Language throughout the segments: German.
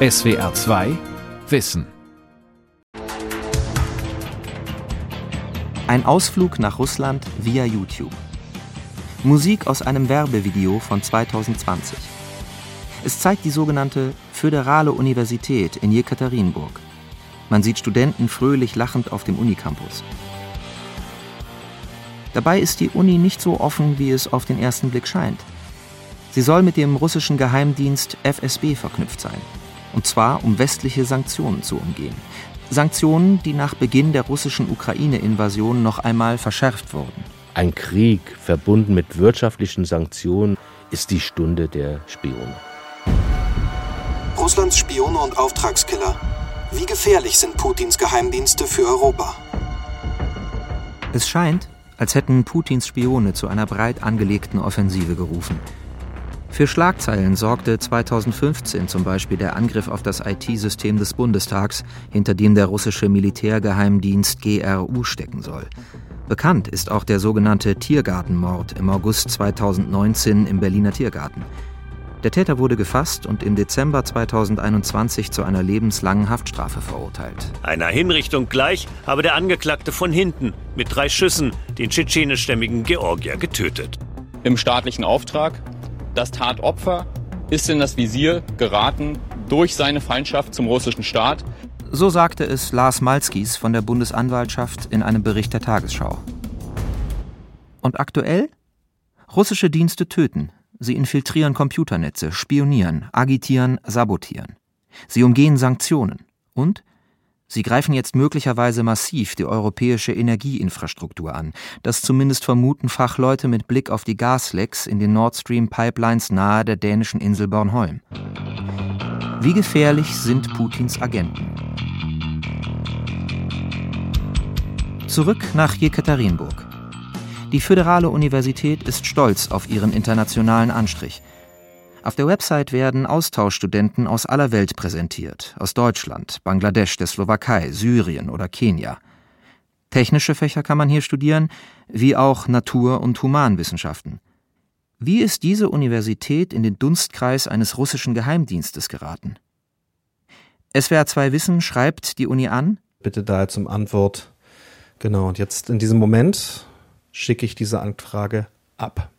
SWR 2 Wissen. Ein Ausflug nach Russland via YouTube. Musik aus einem Werbevideo von 2020. Es zeigt die sogenannte Föderale Universität in Jekaterinburg. Man sieht Studenten fröhlich lachend auf dem Unicampus. Dabei ist die Uni nicht so offen, wie es auf den ersten Blick scheint. Sie soll mit dem russischen Geheimdienst FSB verknüpft sein. Und zwar, um westliche Sanktionen zu umgehen. Sanktionen, die nach Beginn der russischen Ukraine-Invasion noch einmal verschärft wurden. Ein Krieg verbunden mit wirtschaftlichen Sanktionen ist die Stunde der Spione. Russlands Spione und Auftragskiller. Wie gefährlich sind Putins Geheimdienste für Europa? Es scheint, als hätten Putins Spione zu einer breit angelegten Offensive gerufen. Für Schlagzeilen sorgte 2015 zum Beispiel der Angriff auf das IT-System des Bundestags, hinter dem der russische Militärgeheimdienst GRU stecken soll. Bekannt ist auch der sogenannte Tiergartenmord im August 2019 im Berliner Tiergarten. Der Täter wurde gefasst und im Dezember 2021 zu einer lebenslangen Haftstrafe verurteilt. Einer Hinrichtung gleich habe der Angeklagte von hinten mit drei Schüssen den tschetschenischstämmigen Georgier getötet. Im staatlichen Auftrag das Tatopfer ist in das Visier geraten durch seine Feindschaft zum russischen Staat. So sagte es Lars Malskis von der Bundesanwaltschaft in einem Bericht der Tagesschau. Und aktuell? Russische Dienste töten. Sie infiltrieren Computernetze, spionieren, agitieren, sabotieren. Sie umgehen Sanktionen. Und Sie greifen jetzt möglicherweise massiv die europäische Energieinfrastruktur an. Das zumindest vermuten Fachleute mit Blick auf die Gaslecks in den Nord Stream Pipelines nahe der dänischen Insel Bornholm. Wie gefährlich sind Putins Agenten? Zurück nach Jekaterinburg. Die Föderale Universität ist stolz auf ihren internationalen Anstrich. Auf der Website werden Austauschstudenten aus aller Welt präsentiert, aus Deutschland, Bangladesch, der Slowakei, Syrien oder Kenia. Technische Fächer kann man hier studieren, wie auch Natur- und Humanwissenschaften. Wie ist diese Universität in den Dunstkreis eines russischen Geheimdienstes geraten? SWR 2 Wissen schreibt die Uni an. Bitte da zum Antwort. Genau, und jetzt in diesem Moment schicke ich diese Anfrage ab.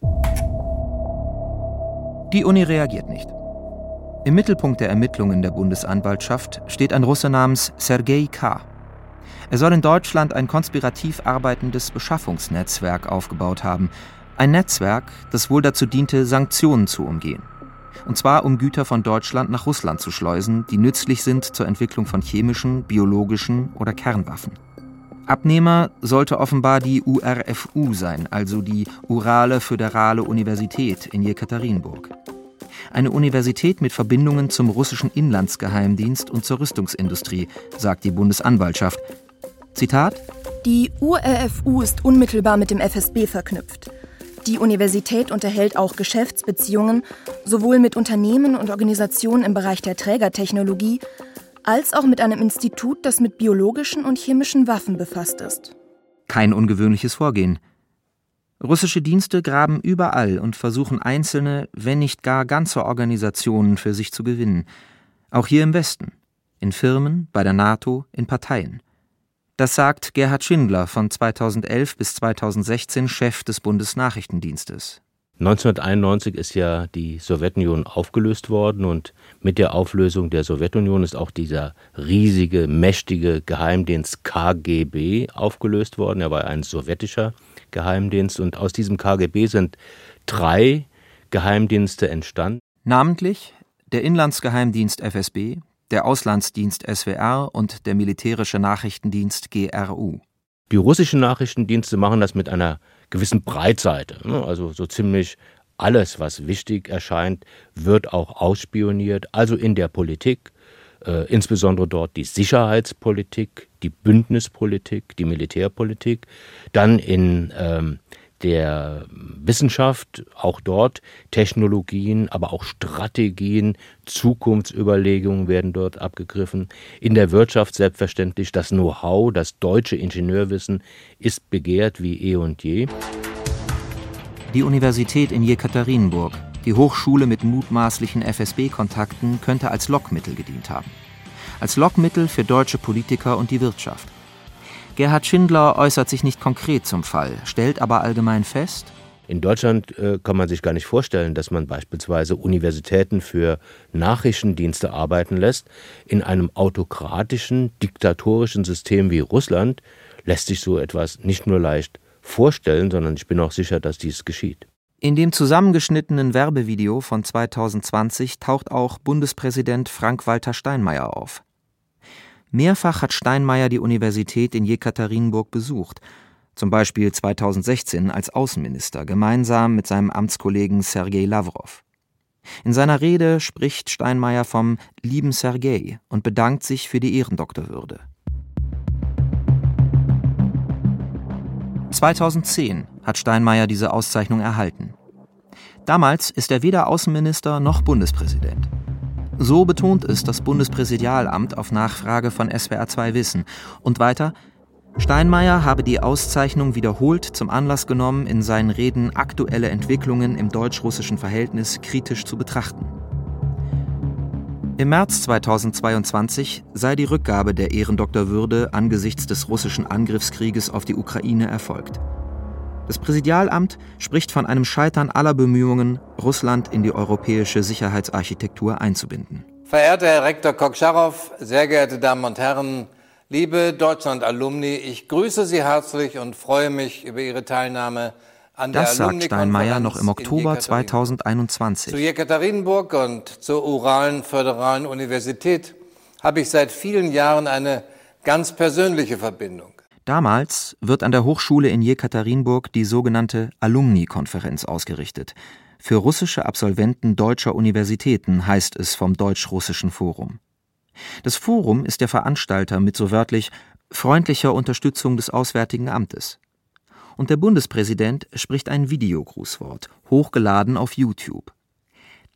Die Uni reagiert nicht. Im Mittelpunkt der Ermittlungen der Bundesanwaltschaft steht ein Russe namens Sergei K. Er soll in Deutschland ein konspirativ arbeitendes Beschaffungsnetzwerk aufgebaut haben. Ein Netzwerk, das wohl dazu diente, Sanktionen zu umgehen. Und zwar um Güter von Deutschland nach Russland zu schleusen, die nützlich sind zur Entwicklung von chemischen, biologischen oder Kernwaffen. Abnehmer sollte offenbar die URFU sein, also die Urale Föderale Universität in Jekaterinburg. Eine Universität mit Verbindungen zum russischen Inlandsgeheimdienst und zur Rüstungsindustrie, sagt die Bundesanwaltschaft. Zitat: Die URFU ist unmittelbar mit dem FSB verknüpft. Die Universität unterhält auch Geschäftsbeziehungen sowohl mit Unternehmen und Organisationen im Bereich der Trägertechnologie als auch mit einem Institut, das mit biologischen und chemischen Waffen befasst ist. Kein ungewöhnliches Vorgehen. Russische Dienste graben überall und versuchen einzelne, wenn nicht gar ganze Organisationen für sich zu gewinnen. Auch hier im Westen. In Firmen, bei der NATO, in Parteien. Das sagt Gerhard Schindler von 2011 bis 2016 Chef des Bundesnachrichtendienstes. 1991 ist ja die Sowjetunion aufgelöst worden und mit der Auflösung der Sowjetunion ist auch dieser riesige, mächtige Geheimdienst KGB aufgelöst worden. Er war ein sowjetischer Geheimdienst und aus diesem KGB sind drei Geheimdienste entstanden. Namentlich der Inlandsgeheimdienst FSB, der Auslandsdienst SWR und der militärische Nachrichtendienst GRU. Die russischen Nachrichtendienste machen das mit einer gewissen Breitseite. Ne? Also so ziemlich alles, was wichtig erscheint, wird auch ausspioniert. Also in der Politik, äh, insbesondere dort die Sicherheitspolitik, die Bündnispolitik, die Militärpolitik, dann in ähm, der Wissenschaft, auch dort Technologien, aber auch Strategien, Zukunftsüberlegungen werden dort abgegriffen. In der Wirtschaft selbstverständlich das Know-how, das deutsche Ingenieurwissen ist begehrt wie eh und je. Die Universität in Jekaterinburg, Die Hochschule mit mutmaßlichen FSB-Kontakten könnte als Lockmittel gedient haben. Als Lockmittel für deutsche Politiker und die Wirtschaft. Gerhard Schindler äußert sich nicht konkret zum Fall, stellt aber allgemein fest, in Deutschland äh, kann man sich gar nicht vorstellen, dass man beispielsweise Universitäten für Nachrichtendienste arbeiten lässt. In einem autokratischen, diktatorischen System wie Russland lässt sich so etwas nicht nur leicht vorstellen, sondern ich bin auch sicher, dass dies geschieht. In dem zusammengeschnittenen Werbevideo von 2020 taucht auch Bundespräsident Frank-Walter Steinmeier auf. Mehrfach hat Steinmeier die Universität in Jekaterinburg besucht zum Beispiel 2016 als Außenminister gemeinsam mit seinem Amtskollegen Sergei Lavrov. In seiner Rede spricht Steinmeier vom lieben Sergei und bedankt sich für die Ehrendoktorwürde. 2010 hat Steinmeier diese Auszeichnung erhalten. Damals ist er weder Außenminister noch Bundespräsident. So betont es das Bundespräsidialamt auf Nachfrage von SWR2 Wissen und weiter, Steinmeier habe die Auszeichnung wiederholt zum Anlass genommen, in seinen Reden aktuelle Entwicklungen im deutsch-russischen Verhältnis kritisch zu betrachten. Im März 2022 sei die Rückgabe der Ehrendoktorwürde angesichts des russischen Angriffskrieges auf die Ukraine erfolgt. Das Präsidialamt spricht von einem Scheitern aller Bemühungen, Russland in die europäische Sicherheitsarchitektur einzubinden. Verehrter Herr Rektor Kokscharow, sehr geehrte Damen und Herren, Liebe Deutschland-Alumni, ich grüße Sie herzlich und freue mich über Ihre Teilnahme an das der sagt Steinmeier noch im Oktober 2021. Zu Jekaterinburg und zur Uralen Föderalen Universität habe ich seit vielen Jahren eine ganz persönliche Verbindung. Damals wird an der Hochschule in Jekaterinburg die sogenannte Alumni-Konferenz ausgerichtet. Für russische Absolventen deutscher Universitäten heißt es vom Deutsch-Russischen Forum. Das Forum ist der Veranstalter mit so wörtlich freundlicher Unterstützung des Auswärtigen Amtes. Und der Bundespräsident spricht ein Videogrußwort, hochgeladen auf YouTube.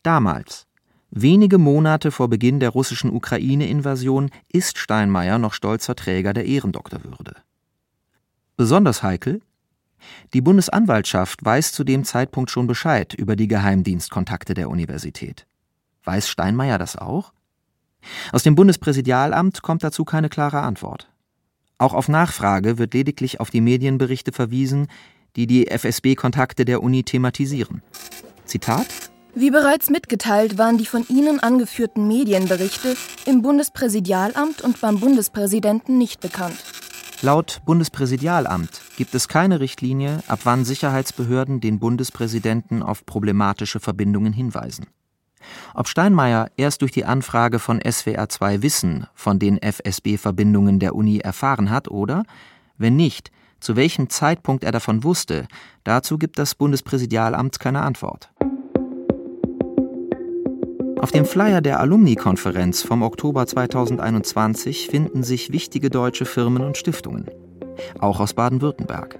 Damals, wenige Monate vor Beginn der russischen Ukraine-Invasion, ist Steinmeier noch stolzer Träger der Ehrendoktorwürde. Besonders heikel? Die Bundesanwaltschaft weiß zu dem Zeitpunkt schon Bescheid über die Geheimdienstkontakte der Universität. Weiß Steinmeier das auch? Aus dem Bundespräsidialamt kommt dazu keine klare Antwort. Auch auf Nachfrage wird lediglich auf die Medienberichte verwiesen, die die FSB-Kontakte der Uni thematisieren. Zitat wie bereits mitgeteilt, waren die von Ihnen angeführten Medienberichte im Bundespräsidialamt und beim Bundespräsidenten nicht bekannt. Laut Bundespräsidialamt gibt es keine Richtlinie, ab wann Sicherheitsbehörden den Bundespräsidenten auf problematische Verbindungen hinweisen. Ob Steinmeier erst durch die Anfrage von SWR2 Wissen von den FSB-Verbindungen der Uni erfahren hat oder, wenn nicht, zu welchem Zeitpunkt er davon wusste, dazu gibt das Bundespräsidialamt keine Antwort. Auf dem Flyer der Alumni-Konferenz vom Oktober 2021 finden sich wichtige deutsche Firmen und Stiftungen, auch aus Baden-Württemberg.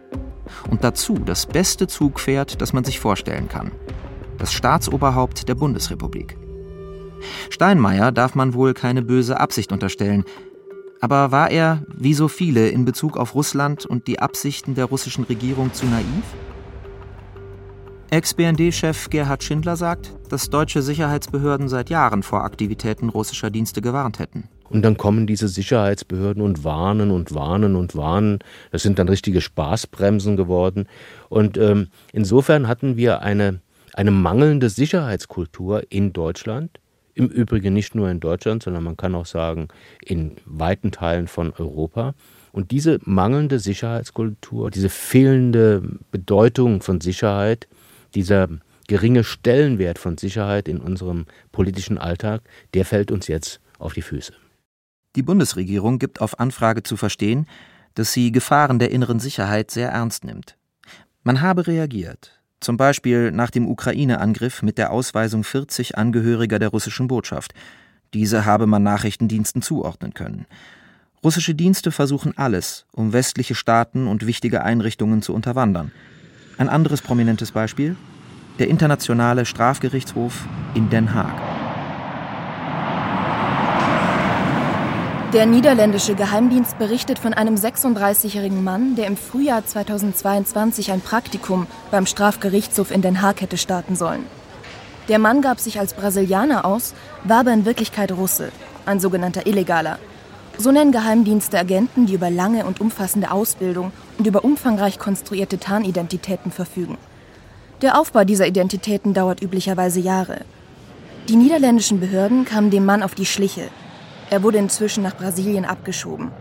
Und dazu das beste Zugpferd, das man sich vorstellen kann das Staatsoberhaupt der Bundesrepublik. Steinmeier darf man wohl keine böse Absicht unterstellen, aber war er, wie so viele, in Bezug auf Russland und die Absichten der russischen Regierung zu naiv? Ex-BND-Chef Gerhard Schindler sagt, dass deutsche Sicherheitsbehörden seit Jahren vor Aktivitäten russischer Dienste gewarnt hätten. Und dann kommen diese Sicherheitsbehörden und warnen und warnen und warnen. Das sind dann richtige Spaßbremsen geworden. Und ähm, insofern hatten wir eine eine mangelnde Sicherheitskultur in Deutschland. Im Übrigen nicht nur in Deutschland, sondern man kann auch sagen, in weiten Teilen von Europa. Und diese mangelnde Sicherheitskultur, diese fehlende Bedeutung von Sicherheit, dieser geringe Stellenwert von Sicherheit in unserem politischen Alltag, der fällt uns jetzt auf die Füße. Die Bundesregierung gibt auf Anfrage zu verstehen, dass sie Gefahren der inneren Sicherheit sehr ernst nimmt. Man habe reagiert, zum Beispiel nach dem Ukraine-Angriff mit der Ausweisung 40 Angehöriger der russischen Botschaft. Diese habe man Nachrichtendiensten zuordnen können. Russische Dienste versuchen alles, um westliche Staaten und wichtige Einrichtungen zu unterwandern. Ein anderes prominentes Beispiel? Der Internationale Strafgerichtshof in Den Haag. Der niederländische Geheimdienst berichtet von einem 36-jährigen Mann, der im Frühjahr 2022 ein Praktikum beim Strafgerichtshof in Den Haag hätte starten sollen. Der Mann gab sich als Brasilianer aus, war aber in Wirklichkeit Russe, ein sogenannter Illegaler. So nennen Geheimdienste Agenten, die über lange und umfassende Ausbildung und über umfangreich konstruierte Tarnidentitäten verfügen. Der Aufbau dieser Identitäten dauert üblicherweise Jahre. Die niederländischen Behörden kamen dem Mann auf die Schliche. Er wurde inzwischen nach Brasilien abgeschoben.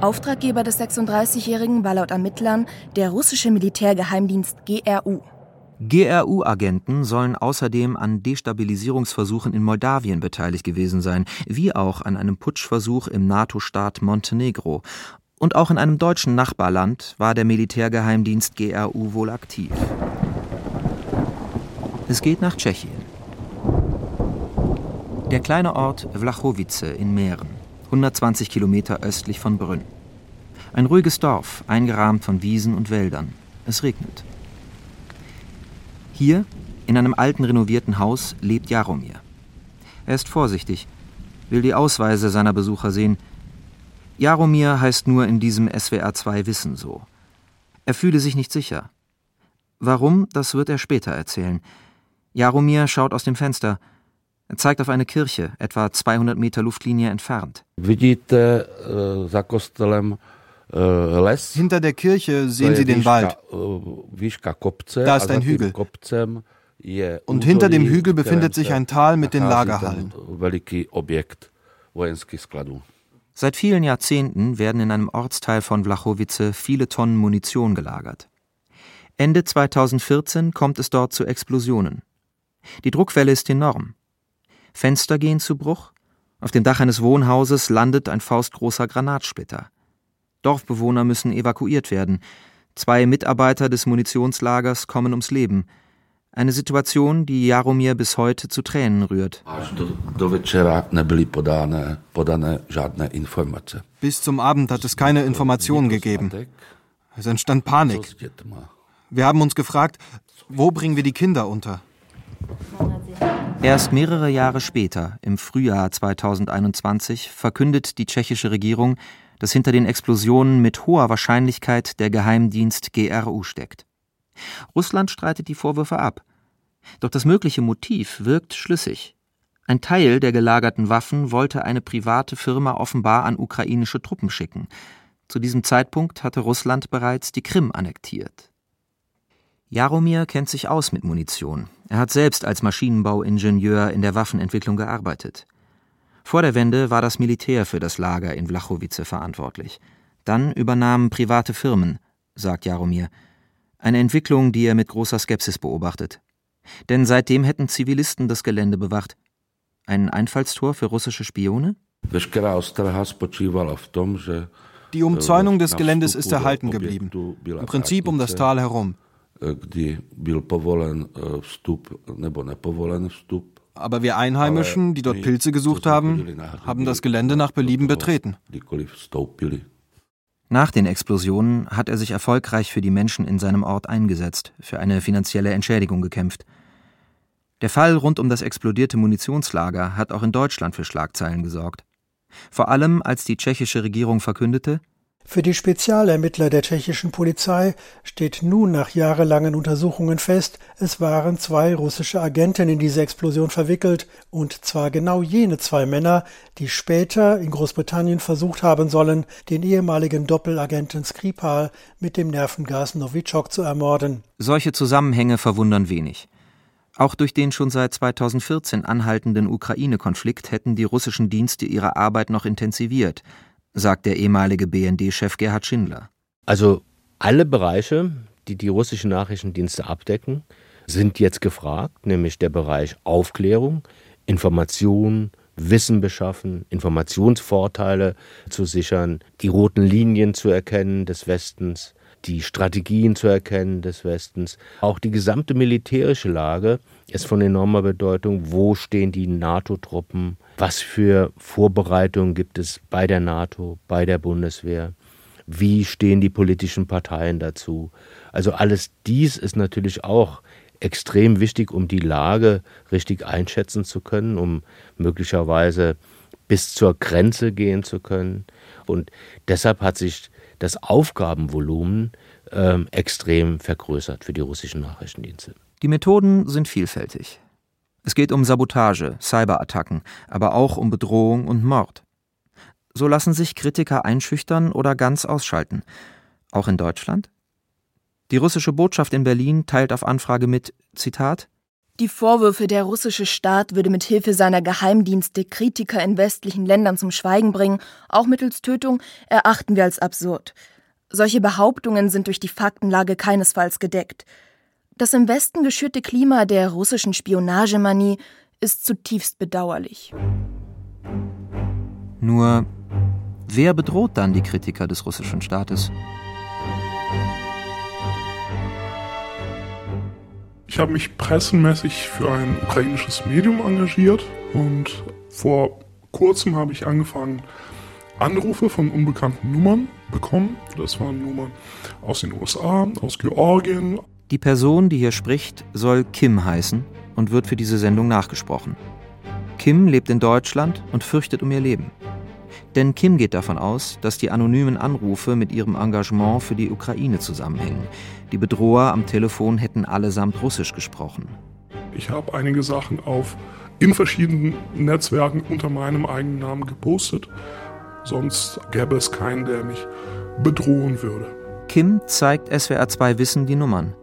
Auftraggeber des 36-Jährigen war laut Ermittlern der russische Militärgeheimdienst GRU. GRU-Agenten sollen außerdem an Destabilisierungsversuchen in Moldawien beteiligt gewesen sein, wie auch an einem Putschversuch im NATO-Staat Montenegro. Und auch in einem deutschen Nachbarland war der Militärgeheimdienst GRU wohl aktiv. Es geht nach Tschechien. Der kleine Ort Vlachovice in Mähren, 120 Kilometer östlich von Brünn. Ein ruhiges Dorf, eingerahmt von Wiesen und Wäldern. Es regnet. Hier, in einem alten renovierten Haus, lebt Jaromir. Er ist vorsichtig, will die Ausweise seiner Besucher sehen. Jaromir heißt nur in diesem SWR2 Wissen so. Er fühle sich nicht sicher. Warum, das wird er später erzählen. Jaromir schaut aus dem Fenster. Er zeigt auf eine Kirche, etwa 200 Meter Luftlinie entfernt. Vidíte za kostelem hinter der Kirche sehen Sie den Wald. Da ist ein Hügel. Und hinter dem Hügel befindet sich ein Tal mit den Lagerhallen. Seit vielen Jahrzehnten werden in einem Ortsteil von Vlachowice viele Tonnen Munition gelagert. Ende 2014 kommt es dort zu Explosionen. Die Druckwelle ist enorm. Fenster gehen zu Bruch. Auf dem Dach eines Wohnhauses landet ein faustgroßer Granatsplitter. Dorfbewohner müssen evakuiert werden. Zwei Mitarbeiter des Munitionslagers kommen ums Leben. Eine Situation, die Jaromir bis heute zu Tränen rührt. Bis zum Abend hat es keine Informationen gegeben. Es entstand Panik. Wir haben uns gefragt, wo bringen wir die Kinder unter? Erst mehrere Jahre später, im Frühjahr 2021, verkündet die tschechische Regierung, dass hinter den Explosionen mit hoher Wahrscheinlichkeit der Geheimdienst GRU steckt. Russland streitet die Vorwürfe ab. Doch das mögliche Motiv wirkt schlüssig. Ein Teil der gelagerten Waffen wollte eine private Firma offenbar an ukrainische Truppen schicken. Zu diesem Zeitpunkt hatte Russland bereits die Krim annektiert. Jaromir kennt sich aus mit Munition. Er hat selbst als Maschinenbauingenieur in der Waffenentwicklung gearbeitet. Vor der Wende war das Militär für das Lager in Vlachowice verantwortlich. Dann übernahmen private Firmen, sagt Jaromir. Eine Entwicklung, die er mit großer Skepsis beobachtet. Denn seitdem hätten Zivilisten das Gelände bewacht. Ein Einfallstor für russische Spione? Die Umzäunung des Geländes ist erhalten geblieben. Im Prinzip um das Tal herum. Aber wir Einheimischen, die dort Pilze gesucht haben, haben das Gelände nach Belieben betreten. Nach den Explosionen hat er sich erfolgreich für die Menschen in seinem Ort eingesetzt, für eine finanzielle Entschädigung gekämpft. Der Fall rund um das explodierte Munitionslager hat auch in Deutschland für Schlagzeilen gesorgt. Vor allem als die tschechische Regierung verkündete, für die Spezialermittler der tschechischen Polizei steht nun nach jahrelangen Untersuchungen fest, es waren zwei russische Agenten in diese Explosion verwickelt, und zwar genau jene zwei Männer, die später in Großbritannien versucht haben sollen, den ehemaligen Doppelagenten Skripal mit dem Nervengas Novichok zu ermorden. Solche Zusammenhänge verwundern wenig. Auch durch den schon seit 2014 anhaltenden Ukraine-Konflikt hätten die russischen Dienste ihre Arbeit noch intensiviert sagt der ehemalige BND-Chef Gerhard Schindler. Also alle Bereiche, die die russischen Nachrichtendienste abdecken, sind jetzt gefragt, nämlich der Bereich Aufklärung, Information, Wissen beschaffen, Informationsvorteile zu sichern, die roten Linien zu erkennen des Westens, die Strategien zu erkennen des Westens. Auch die gesamte militärische Lage ist von enormer Bedeutung. Wo stehen die NATO-Truppen? Was für Vorbereitungen gibt es bei der NATO, bei der Bundeswehr? Wie stehen die politischen Parteien dazu? Also alles dies ist natürlich auch extrem wichtig, um die Lage richtig einschätzen zu können, um möglicherweise bis zur Grenze gehen zu können. Und deshalb hat sich das Aufgabenvolumen äh, extrem vergrößert für die russischen Nachrichtendienste. Die Methoden sind vielfältig. Es geht um Sabotage, Cyberattacken, aber auch um Bedrohung und Mord. So lassen sich Kritiker einschüchtern oder ganz ausschalten. Auch in Deutschland? Die russische Botschaft in Berlin teilt auf Anfrage mit, Zitat, die Vorwürfe, der russische Staat würde mit Hilfe seiner Geheimdienste Kritiker in westlichen Ländern zum Schweigen bringen, auch mittels Tötung, erachten wir als absurd. Solche Behauptungen sind durch die Faktenlage keinesfalls gedeckt. Das im Westen geschürte Klima der russischen Spionagemanie ist zutiefst bedauerlich. Nur, wer bedroht dann die Kritiker des russischen Staates? Ich habe mich pressenmäßig für ein ukrainisches Medium engagiert und vor kurzem habe ich angefangen, Anrufe von unbekannten Nummern bekommen. Das waren Nummern aus den USA, aus Georgien. Die Person, die hier spricht, soll Kim heißen und wird für diese Sendung nachgesprochen. Kim lebt in Deutschland und fürchtet um ihr Leben. Denn Kim geht davon aus, dass die anonymen Anrufe mit ihrem Engagement für die Ukraine zusammenhängen. Die Bedroher am Telefon hätten allesamt Russisch gesprochen. Ich habe einige Sachen auf in verschiedenen Netzwerken unter meinem eigenen Namen gepostet. Sonst gäbe es keinen, der mich bedrohen würde. Kim zeigt SWR2 Wissen die Nummern.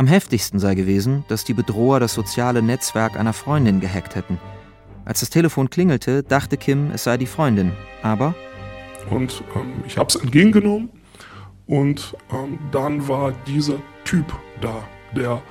Am heftigsten sei gewesen, dass die Bedroher das soziale Netzwerk einer Freundin gehackt hätten. Als das Telefon klingelte, dachte Kim, es sei die Freundin. Aber. Und ähm, ich habe es entgegengenommen. Und ähm, dann war dieser Typ da, der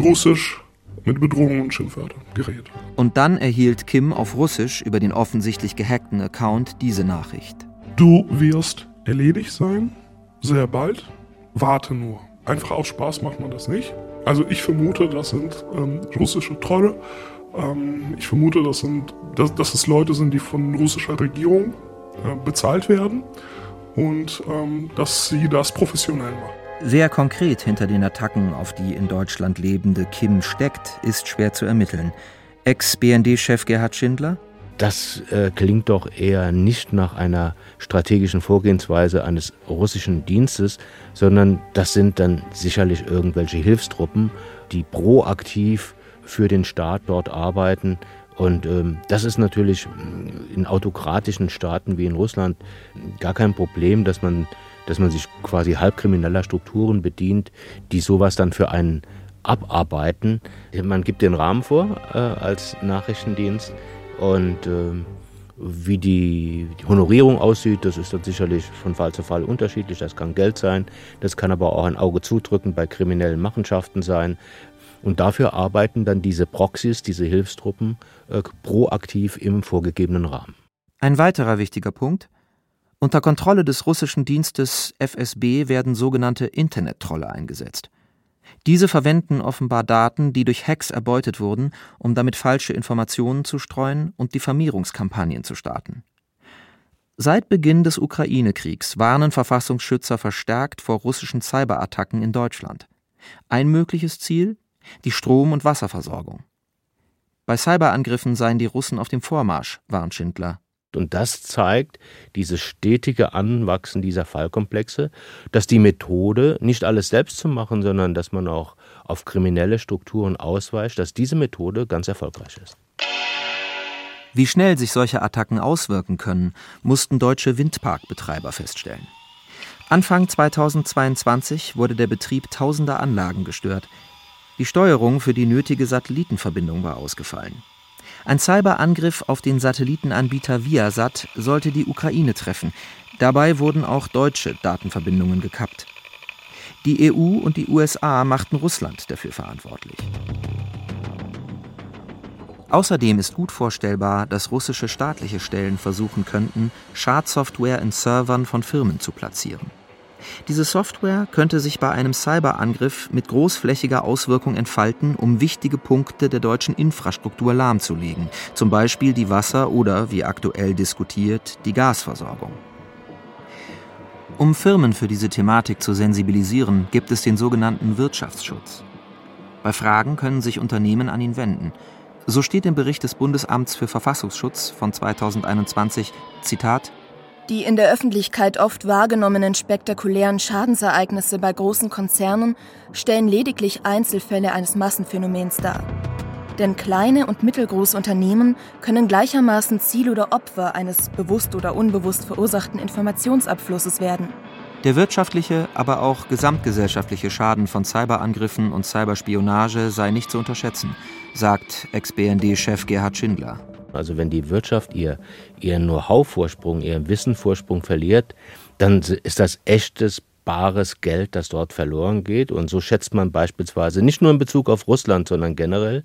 Russisch mit Bedrohungen und Schimpfwörtern gerät. Und dann erhielt Kim auf Russisch über den offensichtlich gehackten Account diese Nachricht. Du wirst erledigt sein, sehr bald. Warte nur. Einfach aus Spaß macht man das nicht. Also ich vermute, das sind ähm, russische Trolle ähm, ich vermute, das sind, dass, dass es Leute sind, die von russischer Regierung äh, bezahlt werden und ähm, dass sie das professionell machen. Wer konkret hinter den Attacken auf die in Deutschland lebende Kim steckt, ist schwer zu ermitteln. Ex-BND-Chef Gerhard Schindler? Das äh, klingt doch eher nicht nach einer strategischen Vorgehensweise eines russischen Dienstes, sondern das sind dann sicherlich irgendwelche Hilfstruppen, die proaktiv für den Staat dort arbeiten. Und ähm, das ist natürlich in autokratischen Staaten wie in Russland gar kein Problem, dass man, dass man sich quasi halbkrimineller Strukturen bedient, die sowas dann für einen abarbeiten. Man gibt den Rahmen vor äh, als Nachrichtendienst und äh, wie die, die, Honorierung aussieht, das ist dann sicherlich von Fall zu Fall unterschiedlich. Das kann Geld sein, das kann aber auch ein Auge zudrücken bei kriminellen Machenschaften sein. Und dafür arbeiten dann diese Proxys, diese Hilfstruppen, äh, proaktiv im vorgegebenen Rahmen. Ein weiterer wichtiger Punkt. Unter Kontrolle des russischen Dienstes FSB werden sogenannte Internet-Trolle eingesetzt. Diese verwenden offenbar Daten, die durch Hacks erbeutet wurden, um damit falsche Informationen zu streuen und Diffamierungskampagnen zu starten. Seit Beginn des Ukraine-Kriegs warnen Verfassungsschützer verstärkt vor russischen Cyberattacken in Deutschland. Ein mögliches Ziel die Strom- und Wasserversorgung. Bei Cyberangriffen seien die Russen auf dem Vormarsch, warnt Schindler. Und das zeigt dieses stetige Anwachsen dieser Fallkomplexe, dass die Methode, nicht alles selbst zu machen, sondern dass man auch auf kriminelle Strukturen ausweicht, dass diese Methode ganz erfolgreich ist. Wie schnell sich solche Attacken auswirken können, mussten deutsche Windparkbetreiber feststellen. Anfang 2022 wurde der Betrieb tausender Anlagen gestört, die Steuerung für die nötige Satellitenverbindung war ausgefallen. Ein Cyberangriff auf den Satellitenanbieter Viasat sollte die Ukraine treffen. Dabei wurden auch deutsche Datenverbindungen gekappt. Die EU und die USA machten Russland dafür verantwortlich. Außerdem ist gut vorstellbar, dass russische staatliche Stellen versuchen könnten, Schadsoftware in Servern von Firmen zu platzieren. Diese Software könnte sich bei einem Cyberangriff mit großflächiger Auswirkung entfalten, um wichtige Punkte der deutschen Infrastruktur lahmzulegen, zum Beispiel die Wasser- oder, wie aktuell diskutiert, die Gasversorgung. Um Firmen für diese Thematik zu sensibilisieren, gibt es den sogenannten Wirtschaftsschutz. Bei Fragen können sich Unternehmen an ihn wenden. So steht im Bericht des Bundesamts für Verfassungsschutz von 2021, Zitat, die in der Öffentlichkeit oft wahrgenommenen spektakulären Schadensereignisse bei großen Konzernen stellen lediglich Einzelfälle eines Massenphänomens dar. Denn kleine und mittelgroße Unternehmen können gleichermaßen Ziel oder Opfer eines bewusst oder unbewusst verursachten Informationsabflusses werden. Der wirtschaftliche, aber auch gesamtgesellschaftliche Schaden von Cyberangriffen und Cyberspionage sei nicht zu unterschätzen, sagt Ex-BND-Chef Gerhard Schindler. Also wenn die Wirtschaft ihr, ihren Know-how-Vorsprung, ihren Wissenvorsprung verliert, dann ist das echtes bares Geld, das dort verloren geht. Und so schätzt man beispielsweise nicht nur in Bezug auf Russland, sondern generell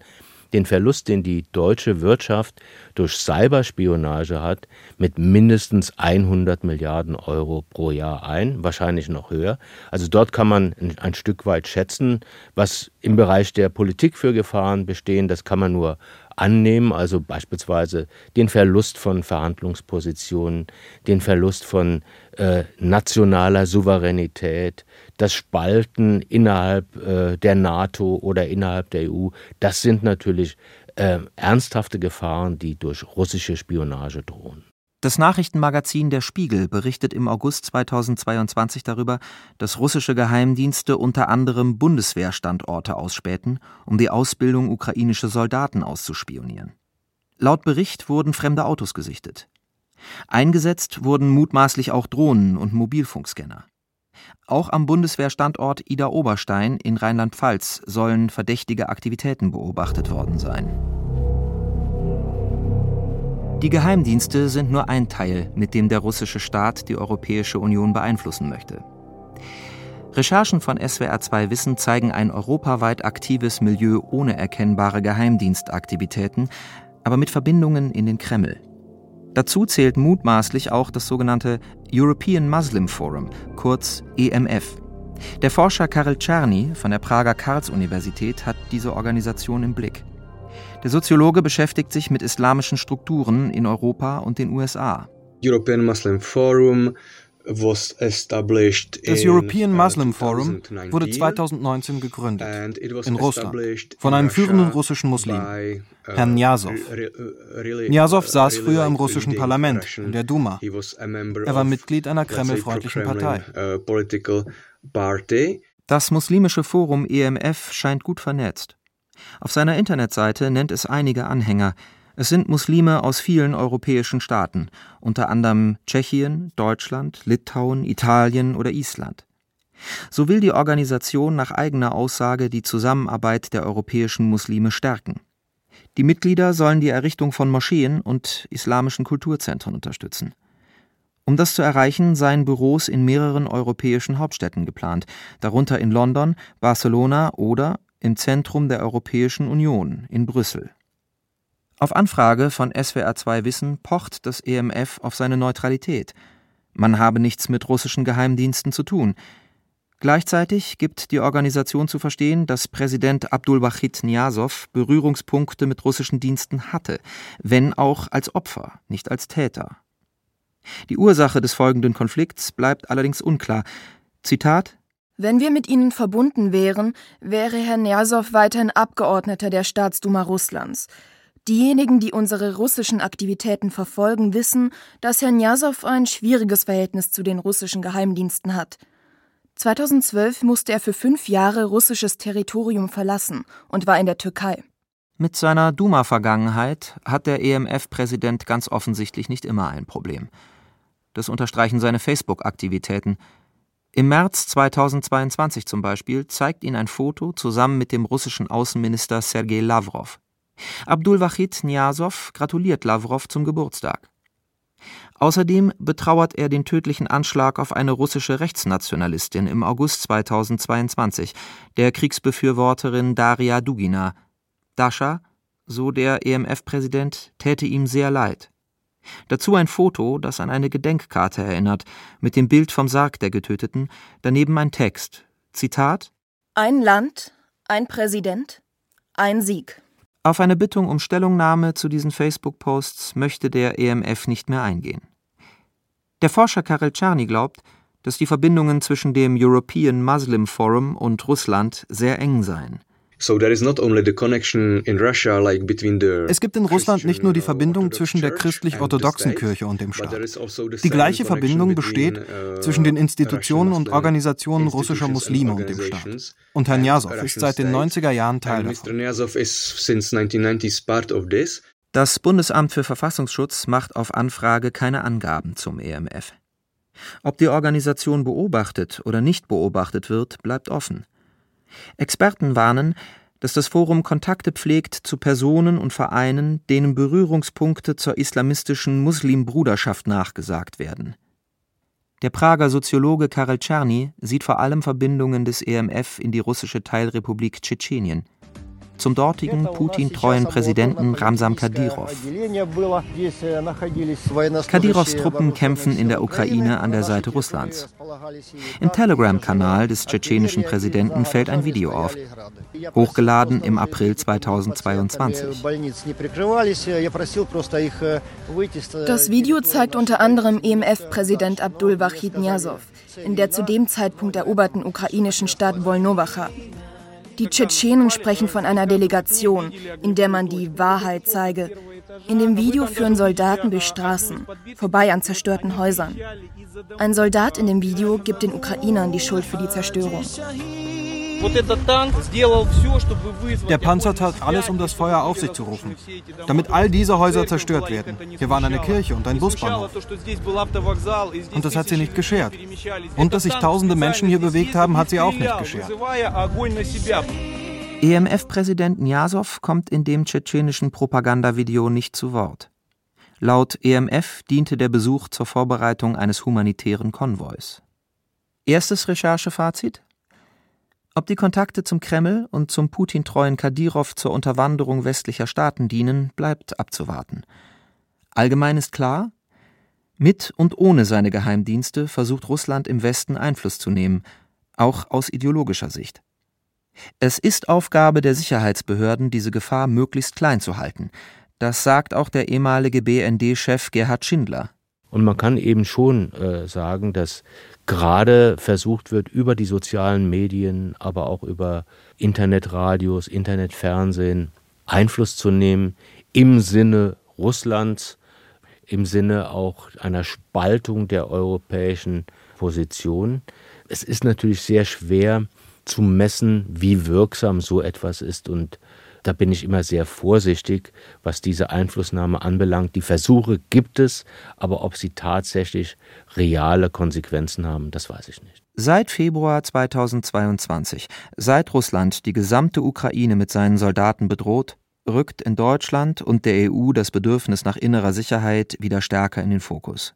den Verlust, den die deutsche Wirtschaft durch Cyberspionage hat, mit mindestens 100 Milliarden Euro pro Jahr ein, wahrscheinlich noch höher. Also dort kann man ein, Stück weit schätzen, was im Bereich der Politik für Gefahren bestehen. Das kann man nur annehmen, also beispielsweise den Verlust von Verhandlungspositionen, den Verlust von äh, nationaler Souveränität, das Spalten innerhalb äh, der NATO oder innerhalb der EU, das sind natürlich äh, ernsthafte Gefahren, die durch russische Spionage drohen. Das Nachrichtenmagazin Der Spiegel berichtet im August 2022 darüber, dass russische Geheimdienste unter anderem Bundeswehrstandorte ausspähten, um die Ausbildung ukrainischer Soldaten auszuspionieren. Laut Bericht wurden fremde Autos gesichtet. Eingesetzt wurden mutmaßlich auch Drohnen und Mobilfunkscanner. Auch am Bundeswehrstandort Ida Oberstein in Rheinland-Pfalz sollen verdächtige Aktivitäten beobachtet worden sein. Die Geheimdienste sind nur ein Teil, mit dem der russische Staat die Europäische Union beeinflussen möchte. Recherchen von SWR2 Wissen zeigen ein europaweit aktives Milieu ohne erkennbare Geheimdienstaktivitäten, aber mit Verbindungen in den Kreml. Dazu zählt mutmaßlich auch das sogenannte European Muslim Forum, kurz EMF. Der Forscher Karel Czerny von der Prager Karls-Universität hat diese Organisation im Blick. Der Soziologe beschäftigt sich mit islamischen Strukturen in Europa und den USA. European Muslim Forum das European Muslim Forum wurde 2019 gegründet in Russland von einem führenden russischen Muslim, uh, Herrn Nyasow. Nyasow saß früher im russischen Parlament, in der Duma. Er war Mitglied einer kremlfreundlichen Partei. Uh, das muslimische Forum EMF scheint gut vernetzt. Auf seiner Internetseite nennt es einige Anhänger. Es sind Muslime aus vielen europäischen Staaten, unter anderem Tschechien, Deutschland, Litauen, Italien oder Island. So will die Organisation nach eigener Aussage die Zusammenarbeit der europäischen Muslime stärken. Die Mitglieder sollen die Errichtung von Moscheen und islamischen Kulturzentren unterstützen. Um das zu erreichen, seien Büros in mehreren europäischen Hauptstädten geplant, darunter in London, Barcelona oder im Zentrum der Europäischen Union in Brüssel. Auf Anfrage von SWR2 Wissen pocht das EMF auf seine Neutralität. Man habe nichts mit russischen Geheimdiensten zu tun. Gleichzeitig gibt die Organisation zu verstehen, dass Präsident Abdulwahid Niasow Berührungspunkte mit russischen Diensten hatte, wenn auch als Opfer, nicht als Täter. Die Ursache des folgenden Konflikts bleibt allerdings unklar. Zitat wenn wir mit ihnen verbunden wären, wäre Herr Nersow weiterhin Abgeordneter der Staatsduma Russlands. Diejenigen, die unsere russischen Aktivitäten verfolgen, wissen, dass Herr Njasow ein schwieriges Verhältnis zu den russischen Geheimdiensten hat. 2012 musste er für fünf Jahre russisches Territorium verlassen und war in der Türkei. Mit seiner Duma-Vergangenheit hat der EMF-Präsident ganz offensichtlich nicht immer ein Problem. Das unterstreichen seine Facebook-Aktivitäten. Im März 2022 zum Beispiel zeigt ihn ein Foto zusammen mit dem russischen Außenminister Sergei Lavrov. Abdulwahid Niasow gratuliert Lavrov zum Geburtstag. Außerdem betrauert er den tödlichen Anschlag auf eine russische Rechtsnationalistin im August 2022, der Kriegsbefürworterin Daria Dugina. Dasha, so der EMF-Präsident, täte ihm sehr leid. Dazu ein Foto, das an eine Gedenkkarte erinnert, mit dem Bild vom Sarg der Getöteten, daneben ein Text. Zitat Ein Land, ein Präsident, ein Sieg. Auf eine Bittung um Stellungnahme zu diesen Facebook-Posts möchte der EMF nicht mehr eingehen. Der Forscher Karel Czerny glaubt, dass die Verbindungen zwischen dem European Muslim Forum und Russland sehr eng seien. Es gibt in Russland nicht nur die Verbindung zwischen der christlich-orthodoxen Kirche und dem Staat. Also die gleiche Verbindung besteht uh, zwischen den Institutionen und Organisationen russischer Muslime und dem Staat. Und Herr Nyasow ist seit den 90er Jahren Teil davon. Das Bundesamt für Verfassungsschutz macht auf Anfrage keine Angaben zum EMF. Ob die Organisation beobachtet oder nicht beobachtet wird, bleibt offen. Experten warnen, dass das Forum Kontakte pflegt zu Personen und Vereinen, denen Berührungspunkte zur islamistischen Muslimbruderschaft nachgesagt werden. Der Prager Soziologe Karel Czerny sieht vor allem Verbindungen des EMF in die russische Teilrepublik Tschetschenien zum dortigen Putin-treuen Präsidenten Ramsam Kadyrov. Kadyrovs Truppen kämpfen in der Ukraine an der Seite Russlands. Im Telegram-Kanal des tschetschenischen Präsidenten fällt ein Video auf, hochgeladen im April 2022. Das Video zeigt unter anderem EMF-Präsident Abdul Wahid Nyazow in der zu dem Zeitpunkt eroberten ukrainischen Stadt Volnowacha. Die Tschetschenen sprechen von einer Delegation, in der man die Wahrheit zeige. In dem Video führen Soldaten durch Straßen, vorbei an zerstörten Häusern. Ein Soldat in dem Video gibt den Ukrainern die Schuld für die Zerstörung. Der Panzer tat alles, um das Feuer auf sich zu rufen, damit all diese Häuser zerstört werden. Hier waren eine Kirche und ein Busbahnhof. Und das hat sie nicht geschert. Und dass sich tausende Menschen hier bewegt haben, hat sie auch nicht geschert. EMF-Präsident Nyasow kommt in dem tschetschenischen Propagandavideo nicht zu Wort. Laut EMF diente der Besuch zur Vorbereitung eines humanitären Konvois. Erstes Recherchefazit? Ob die Kontakte zum Kreml und zum Putin-treuen Kadyrov zur Unterwanderung westlicher Staaten dienen, bleibt abzuwarten. Allgemein ist klar, mit und ohne seine Geheimdienste versucht Russland im Westen Einfluss zu nehmen, auch aus ideologischer Sicht. Es ist Aufgabe der Sicherheitsbehörden, diese Gefahr möglichst klein zu halten. Das sagt auch der ehemalige BND-Chef Gerhard Schindler. Und man kann eben schon äh, sagen, dass gerade versucht wird, über die sozialen Medien, aber auch über Internetradios, Internetfernsehen Einfluss zu nehmen im Sinne Russlands, im Sinne auch einer Spaltung der europäischen Position. Es ist natürlich sehr schwer zu messen, wie wirksam so etwas ist und da bin ich immer sehr vorsichtig, was diese Einflussnahme anbelangt. Die Versuche gibt es, aber ob sie tatsächlich reale Konsequenzen haben, das weiß ich nicht. Seit Februar 2022, seit Russland die gesamte Ukraine mit seinen Soldaten bedroht, rückt in Deutschland und der EU das Bedürfnis nach innerer Sicherheit wieder stärker in den Fokus.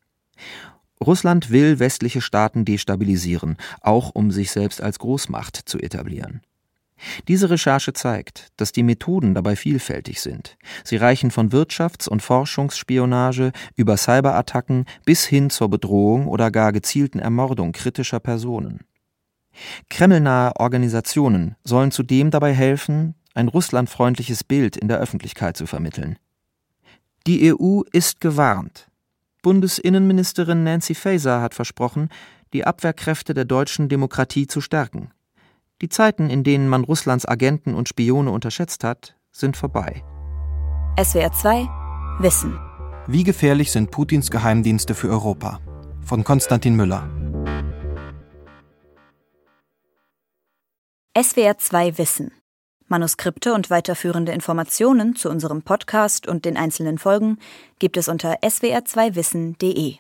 Russland will westliche Staaten destabilisieren, auch um sich selbst als Großmacht zu etablieren. Diese Recherche zeigt, dass die Methoden dabei vielfältig sind. Sie reichen von Wirtschafts- und Forschungsspionage über Cyberattacken bis hin zur Bedrohung oder gar gezielten Ermordung kritischer Personen. Kremlnahe Organisationen sollen zudem dabei helfen, ein russlandfreundliches Bild in der Öffentlichkeit zu vermitteln. Die EU ist gewarnt. Bundesinnenministerin Nancy Faeser hat versprochen, die Abwehrkräfte der deutschen Demokratie zu stärken. Die Zeiten, in denen man Russlands Agenten und Spione unterschätzt hat, sind vorbei. SWR 2 Wissen. Wie gefährlich sind Putins Geheimdienste für Europa? Von Konstantin Müller. SWR 2 Wissen. Manuskripte und weiterführende Informationen zu unserem Podcast und den einzelnen Folgen gibt es unter swr2wissen.de.